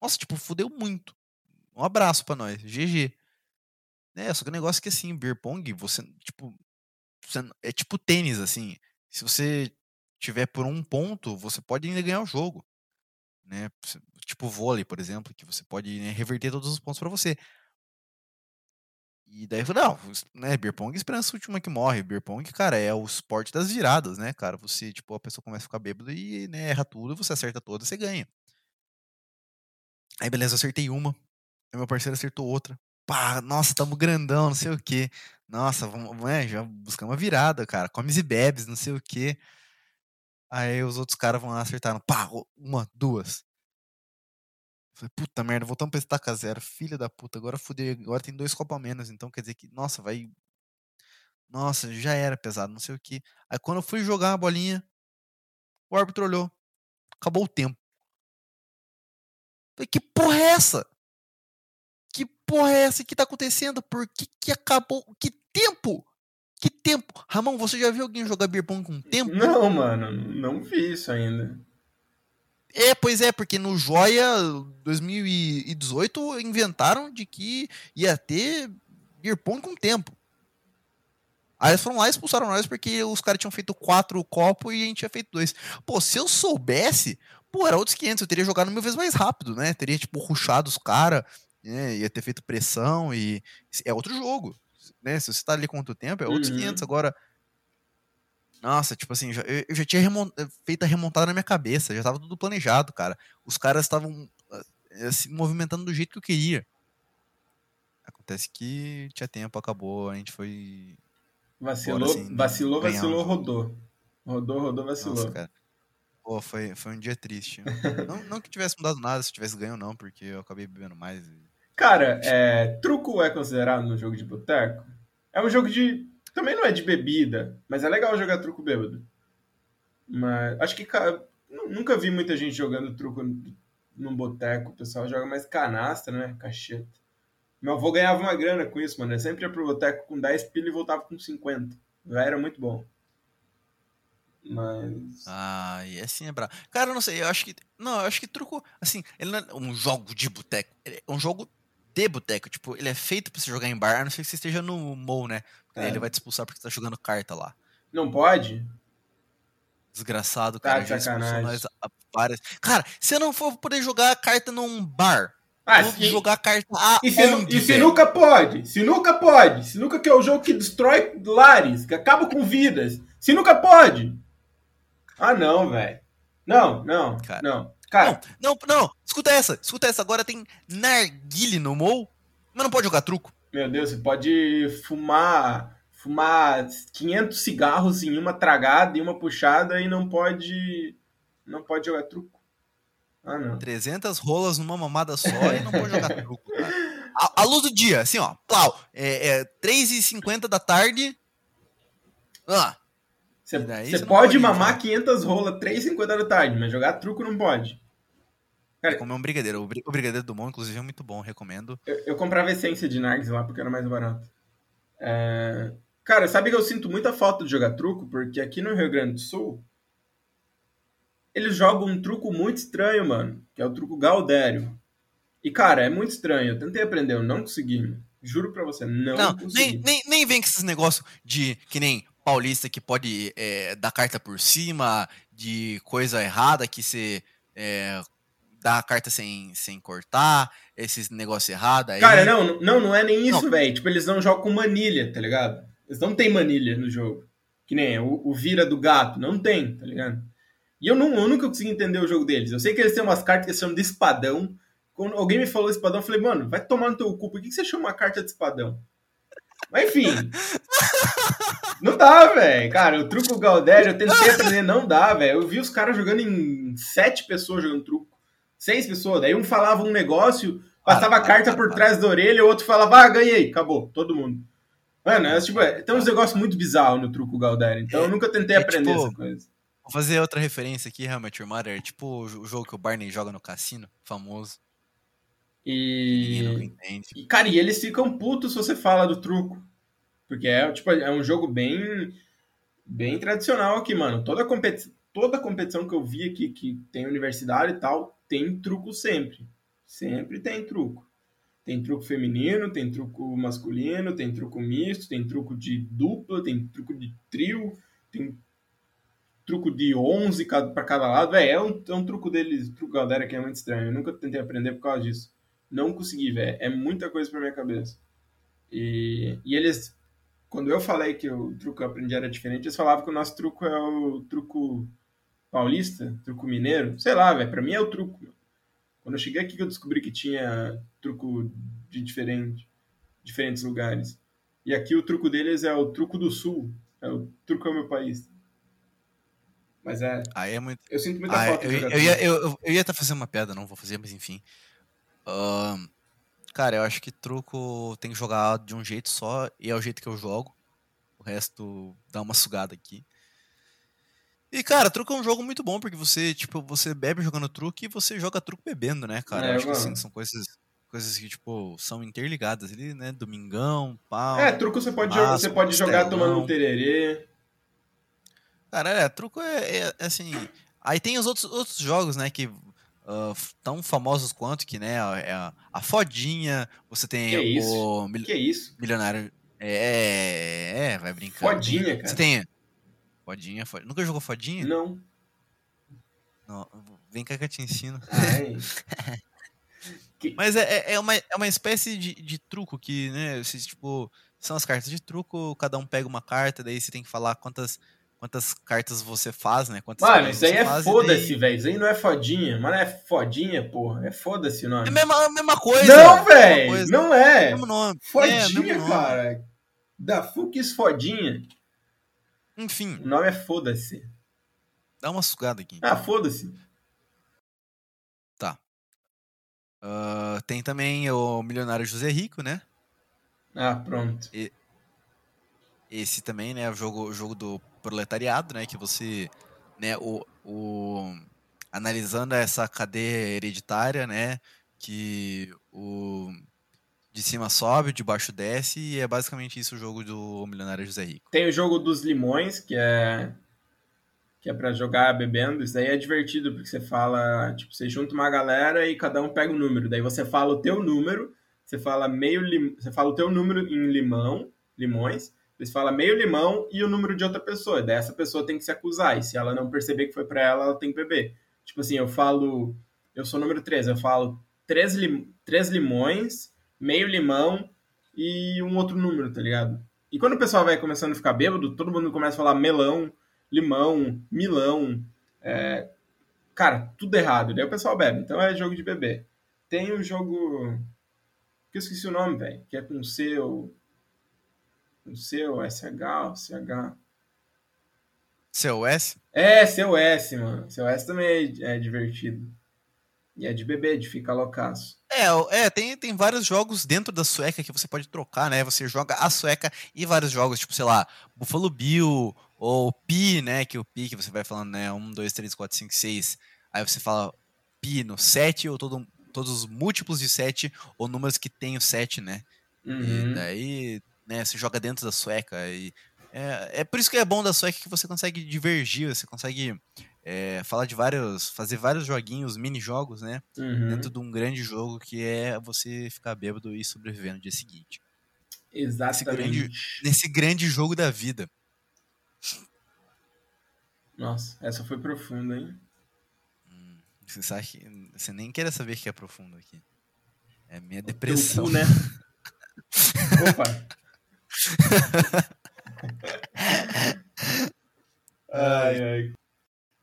Nossa, tipo, fudeu muito. Um abraço pra nós, GG. É, só que o negócio é que assim, beer pong, você, tipo, você, é tipo tênis, assim. Se você tiver por um ponto, você pode ainda ganhar o jogo. Né? Tipo vôlei, por exemplo, que você pode né, reverter todos os pontos para você. E daí eu falei, não, né, beer pong esperança última que morre. Beer pong, cara, é o esporte das viradas, né, cara? Você, tipo, a pessoa começa a ficar bêbado e né, erra tudo, você acerta todas, você ganha. Aí, beleza, eu acertei uma. Aí meu parceiro acertou outra. Pá, nossa, tamo grandão, não sei o quê. Nossa, vamos, é, já buscamos uma virada, cara. Comes e bebes, não sei o quê. Aí os outros caras vão lá acertaram. Pá, uma, duas. Falei, puta merda, voltamos pra estaca zero. Filha da puta, agora fudeu. Agora tem dois copos a menos, então quer dizer que, nossa, vai. Nossa, já era pesado, não sei o que. Aí quando eu fui jogar a bolinha, o árbitro olhou. Acabou o tempo. Falei, que porra é essa? Que porra é essa? O que tá acontecendo? Por que, que acabou? Que tempo? Que tempo? Ramon, você já viu alguém jogar beer pong com tempo? Não, mano, não vi isso ainda. É, pois é, porque no Joia 2018 inventaram de que ia ter beer pong com tempo. Aí eles foram lá e expulsaram nós porque os caras tinham feito quatro copos e a gente tinha feito dois. Pô, se eu soubesse, pô, era outros 500, eu teria jogado mil vezes mais rápido, né? Teria, tipo, ruxado os caras, né? ia ter feito pressão e... É outro jogo, né? Se você tá ali quanto tempo, é outros uhum. 500. Agora, nossa, tipo assim, eu, já tinha remont... Eh, feito a remontada na minha cabeça, já tava tudo planejado, cara. Os caras estavam uh, se movimentando do jeito que eu queria. Acontece que tinha tempo, acabou, a gente foi. Vacilou, embora, assim, vacilou, vacilou, rodou. Rodou, rodou, vacilou. Nossa, cara. Pô, foi, foi um dia triste. não, não que tivesse mudado nada se tivesse ganho, não, porque eu acabei bebendo mais. Cara, é, truco é considerado no jogo de boteco? É um jogo de também não é de bebida, mas é legal jogar truco bêbado. Mas acho que nunca vi muita gente jogando truco num boteco. O pessoal joga mais canastra, né? Cacheta. Meu avô ganhava uma grana com isso, mano. Ele sempre ia pro boteco com 10 pila e voltava com 50. Já era muito bom. Mas. Ah, e assim é brabo. Cara, eu não sei, eu acho que. Não, eu acho que truco. Assim, ele não é um jogo de boteco. É um jogo de boteco. Tipo, ele é feito pra você jogar em bar, a não ser que você esteja no mall, né? É. Ele vai te expulsar porque você tá jogando carta lá. Não pode? Desgraçado, cara. Tá, já expulsou nós várias. Cara, se eu não for poder jogar carta num bar, ah, vou se... jogar carta a e, se, e sinuca pode. Sinuca pode. Sinuca que é o jogo que destrói lares, que acaba com vidas. Sinuca pode. Ah, não, velho. Não, não, cara. não. Cara. Não, não, não, escuta essa, escuta essa. Agora tem narguile no mall, mas não pode jogar truco. Meu Deus, você pode fumar fumar 500 cigarros em uma tragada e uma puxada e não pode não pode jogar truco. Ah, não. 300 rolas numa mamada só e não pode jogar truco. A, a, luz do dia, assim, ó. Plau, é, é 3h50 da tarde. Ah. Você pode, pode mamar 500 rolas 3h50 da tarde, mas jogar truco não pode. Cara, comer um brigadeiro. O brigadeiro do Mon, inclusive, é muito bom, recomendo. Eu, eu comprava essência de Nargs lá porque era mais barato. É... Cara, sabe que eu sinto muita falta de jogar truco? Porque aqui no Rio Grande do Sul, eles jogam um truco muito estranho, mano. Que é o truco Galdério. E, cara, é muito estranho. Eu tentei aprender, eu não consegui. Juro pra você, não, não consegui. Nem, nem, nem vem com esses negócios de que nem paulista que pode é, dar carta por cima, de coisa errada que você é, dar a carta sem, sem cortar, esses negócios errados aí. Cara, não, não, não é nem isso, velho. Tipo, eles não jogam com manilha, tá ligado? Eles não tem manilha no jogo. Que nem o, o vira do gato, não tem, tá ligado? E eu, não, eu nunca consegui entender o jogo deles. Eu sei que eles têm umas cartas que se chamam de espadão. Quando alguém me falou espadão, eu falei, mano, vai tomar no teu cu, por que, que você chama uma carta de espadão? Mas enfim. não dá, velho. Cara, o truco Galdério, eu tentei aprender, não dá, velho. Eu vi os caras jogando em sete pessoas jogando truco seis pessoas. Daí um falava um negócio, passava a carta por trás da orelha, o outro falava, ah, ganhei, acabou, todo mundo. Mano, é, tipo, é, tem uns negócios muito bizarros no truco Galdério, então eu nunca tentei é, aprender tipo, essa coisa. Vou fazer outra referência aqui, How Your Mother, tipo o jogo que o Barney joga no cassino, famoso. E... e... Cara, e eles ficam putos se você fala do truco. Porque é, tipo, é um jogo bem Bem tradicional aqui, mano. Toda, competi toda competição que eu vi aqui que tem universidade e tal, tem truco sempre. Sempre tem truco. Tem truco feminino, tem truco masculino, tem truco misto, tem truco de dupla, tem truco de trio, tem truco de 11 para cada lado. É, é um, é um truco deles, truco galera que é muito estranho. Eu nunca tentei aprender por causa disso. Não consegui, velho. É muita coisa pra minha cabeça. E, e eles, quando eu falei que o truco que eu aprendi era diferente, eles falavam que o nosso truco é o truco paulista, truco mineiro. Sei lá, velho. Pra mim é o truco. Quando eu cheguei aqui eu descobri que tinha truco de diferente, diferentes lugares. E aqui o truco deles é o truco do sul. É o truco é o meu país. Mas é. Aí é muito. Eu sinto muita Ah, falta eu, eu, ia, eu, eu ia até fazer uma piada, não vou fazer, mas enfim. Cara, eu acho que truco tem que jogar de um jeito só, e é o jeito que eu jogo. O resto dá uma sugada aqui. E, cara, truco é um jogo muito bom, porque você, tipo, você bebe jogando truco e você joga truco bebendo, né, cara? É, eu acho que, assim, mano. são coisas, coisas que, tipo, são interligadas ali, né? Domingão, pau. É, truco você pode, Massa, você pode jogar costelão. tomando um tererê. Cara, é, truco é, é- é assim. Aí tem os outros, outros jogos, né, que f- tão famosos quanto que, né, é a, a Fodinha, você tem Que isso? o mil- Que isso? Milionário. É, é, vai brincando. Fodinha, cara. Você tem. Fodinha, Fodinha. Nunca jogou Fodinha? Não. Não, vem cá que eu te ensino. Ai. Mas é, é- é uma, é uma espécie de, de truco que, né, tipo, são as cartas de truco, cada um pega uma carta, daí você tem que falar quantas, quantas cartas você faz, né? Quantas Mano, isso aí é foda-se, daí- velho. Isso aí não é fodinha. Mano, é fodinha, porra. É foda-se o nome. É a mesma, mesma coisa. não, mesma velho. Não É é. o mesmo nome. é, Fodinha, mesmo nome. cara. Da Fux Fodinha. Enfim, O nome é foda-se. dá uma sugada aqui. Ah, foda-se. Ah, tem também o Milionário José Rico, né? Ah, pronto. Esse também, né? O jogo, jogo do proletariado, né? Que você, né? O, o, analisando essa cadeia hereditária, né? Que o de cima sobe, de baixo desce, e é basicamente isso o jogo do Milionário José Rico. Tem o jogo dos limões, que é que é para jogar bebendo. Isso daí é divertido, porque você fala, tipo, você junta uma galera e cada um pega um número. Daí você fala o teu número, você fala meio lim... você fala o teu número em limão, limões, você fala meio limão e o número de outra pessoa. Daí essa pessoa tem que se acusar, e se ela não perceber que foi para ela, ela tem que beber. Tipo assim, eu falo, eu sou número 3, eu falo três, lim... três limões, meio limão e um outro número, tá ligado? E quando o pessoal vai começando a ficar bêbado, todo mundo começa a falar melão, limão, milão, é, cara, tudo errado. Daí o pessoal bebe. Então é jogo de beber. Tem o jogo que eu esqueci o nome, velho, que é com ou com C ou SH ou CH. COS? É, COS, mano. COS também é, é divertido. E é de beber, de ficar loucaço. É, é tem, tem vários jogos dentro da sueca que você pode trocar, né? Você joga a sueca e vários jogos, tipo, sei lá, Buffalo Bill ou Pi, né? Que o Pi que você vai falando, né? 1, 2, 3, 4, 5, 6. Aí você fala Pi no 7 ou todo, todos os múltiplos de 7 ou números que tem o 7, né? E Uhum. daí, né, você joga dentro da sueca. E é, é por isso que é bom da sueca que você consegue divergir, você consegue é, falar de vários. fazer vários joguinhos, mini-jogos, né? Uhum. dentro de um grande jogo que é você ficar bêbado e sobreviver no dia seguinte. Exatamente. Nesse grande jogo da vida. Nossa, essa foi profunda, hein? Você, sabe que- você nem quer saber o que é profundo aqui. É minha depressão. cu, né? Opa. ai, ai.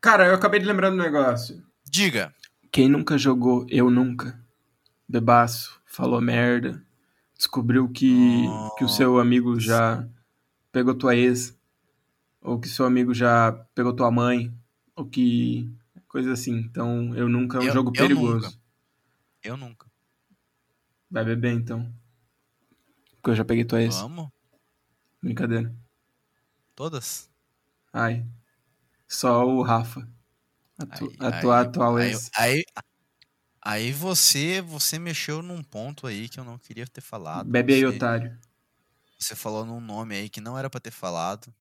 Cara, eu acabei de lembrar do negócio. Diga. Quem nunca jogou Eu Nunca? Bebaço, falou merda, descobriu que, Oh. que o seu amigo já pegou tua ex, ou que seu amigo já pegou tua mãe, ou que. coisa assim. Então, Eu Nunca é um Eu- jogo eu perigoso. nunca. Eu nunca. Vai beber então. Porque eu já peguei tua ex. Vamos? Brincadeira. Todas? Ai. Só o Rafa. A, tu, Aí- aí- atual Aí, ex. aí, aí você, você mexeu num ponto aí que eu não queria ter falado. Bebe aí, Você- otário. Você falou num nome aí que não era pra ter falado.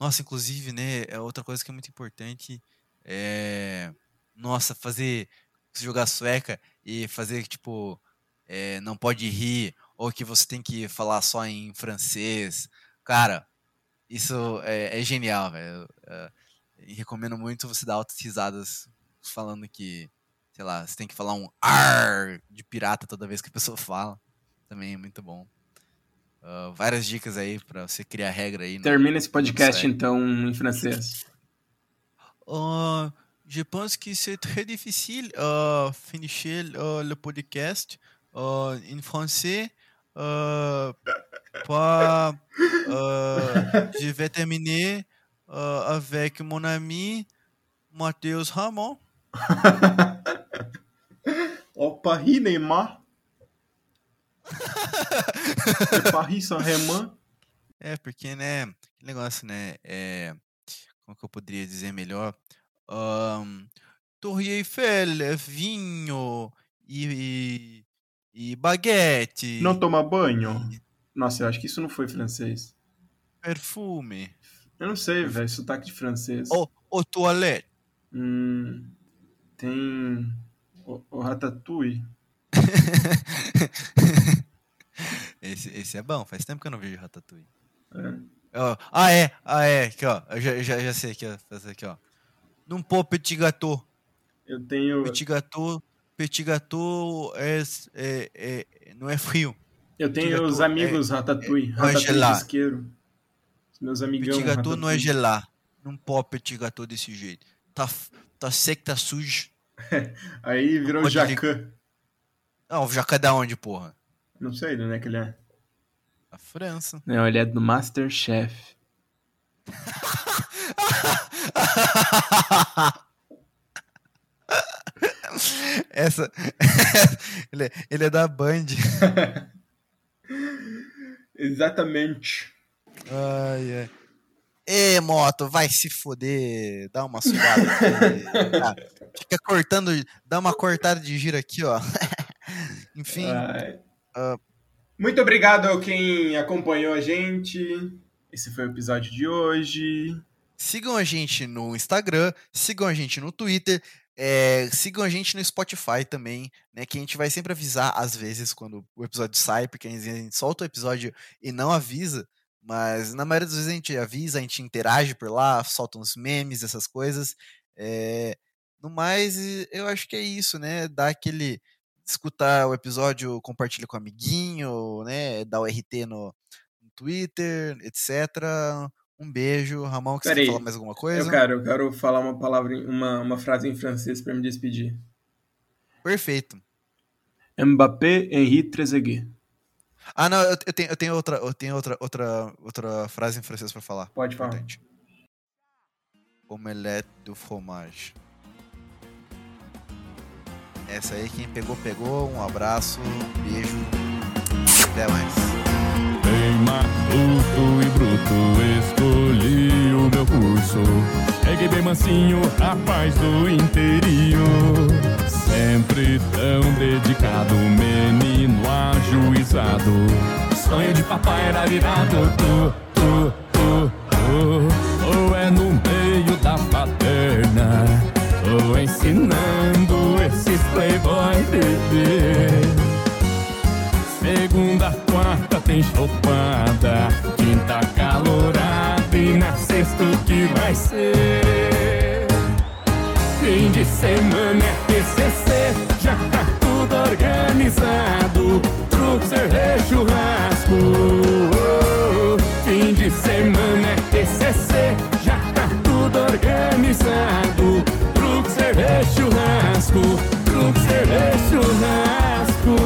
Nossa, inclusive, né, é outra coisa que é muito importante é, nossa, fazer jogar sueca e fazer tipo é, não pode rir ou que você tem que falar só em francês, cara, isso é, é genial, velho. É, recomendo muito você dar altas risadas falando que, sei lá, você tem que falar um ar de pirata toda vez que a pessoa fala. Também é muito bom. Uh, várias dicas aí para você criar regra aí. Termina esse podcast então em francês. Uh, je pense que c'est très difficile uh, finir uh, le podcast uh, en français. Uh, pas, uh, je vais terminer uh, avec mon ami Matheus Ramon. oh, Paris, Neymar. Paris Saint-Germain. É, porque, né, que negócio, né, é, como que eu poderia dizer melhor? Um, Torre Eiffel, vinho e, e, e baguete. Não toma banho? E... Nossa, eu acho que isso não foi francês. Perfume. Eu não sei, velho, sotaque de francês. O, o toilette. Hum, tem o, o ratatouille. esse, esse é bom, faz tempo que eu não vejo Ratatouille. É. Oh, ah, é, ah, é, aqui, ó. Eu já, já, já sei aqui, ó. Aqui, ó. Num pô petit gâteau. Eu tenho. Petit gâteau, petit gâteau é, é, é, não é frio. Eu tenho os amigos é, Ratatouille. É gelar. Meus amigão. Petit gâteau não é gelar. Não pode petit gâteau desse jeito. Tá, tá seco, tá sujo. Aí virou não jacan. Não, o jacan é da onde, porra? Não sei de onde é que ele é. Da França. Não, ele é do Masterchef. Essa. ele, é, ele é da Band. Exatamente. Ai, ai. Ê, moto, vai se foder. Dá uma sugada Ah, fica cortando, dá uma cortada de giro aqui, ó. Enfim. Uh... Muito obrigado a quem acompanhou a gente. Esse foi o episódio de hoje. Sigam a gente no Instagram, sigam a gente no Twitter, é, sigam a gente no Spotify também, né? Que a gente vai sempre avisar às vezes quando o episódio sai, porque a gente solta o episódio e não avisa. Mas na maioria das vezes a gente avisa, a gente interage por lá, solta uns memes, essas coisas. É, no mais, eu acho que é isso, né? Dar aquele. Escutar o episódio, compartilha com o amiguinho, né? Dar o RT no, no Twitter, etc. Um beijo. Ramon, que você quer falar mais alguma coisa? Eu quero, eu quero falar uma palavra, uma, uma frase em francês para me despedir. Perfeito. Mbappé Henri Trezeguet. Ah, não, eu, tenho, eu tenho outra, eu tenho outra, outra, outra frase em francês para falar. Pode falar. Omelette do fromage. Essa aí, quem pegou, pegou. Um abraço, um beijo. Até mais. Bem maluco e bruto, escolhi o meu curso. Peguei bem mansinho, rapaz do interior. Sempre tão dedicado, menino ajuizado. Sonho de papai era virar tu, tu, tu, tu. Ou é no meio da paterna, ou ensinando esses playboy bebê. Segunda, quarta tem chopada, quinta calorada e na sexta que vai ser. Fim de semana é TCC já tá tudo organizado. Truque, cerveja, é churrasco. Fim de semana é TCC, já tá tudo organizado. Truque, cerveja, é churrasco. Truque, cerveja, é churrasco.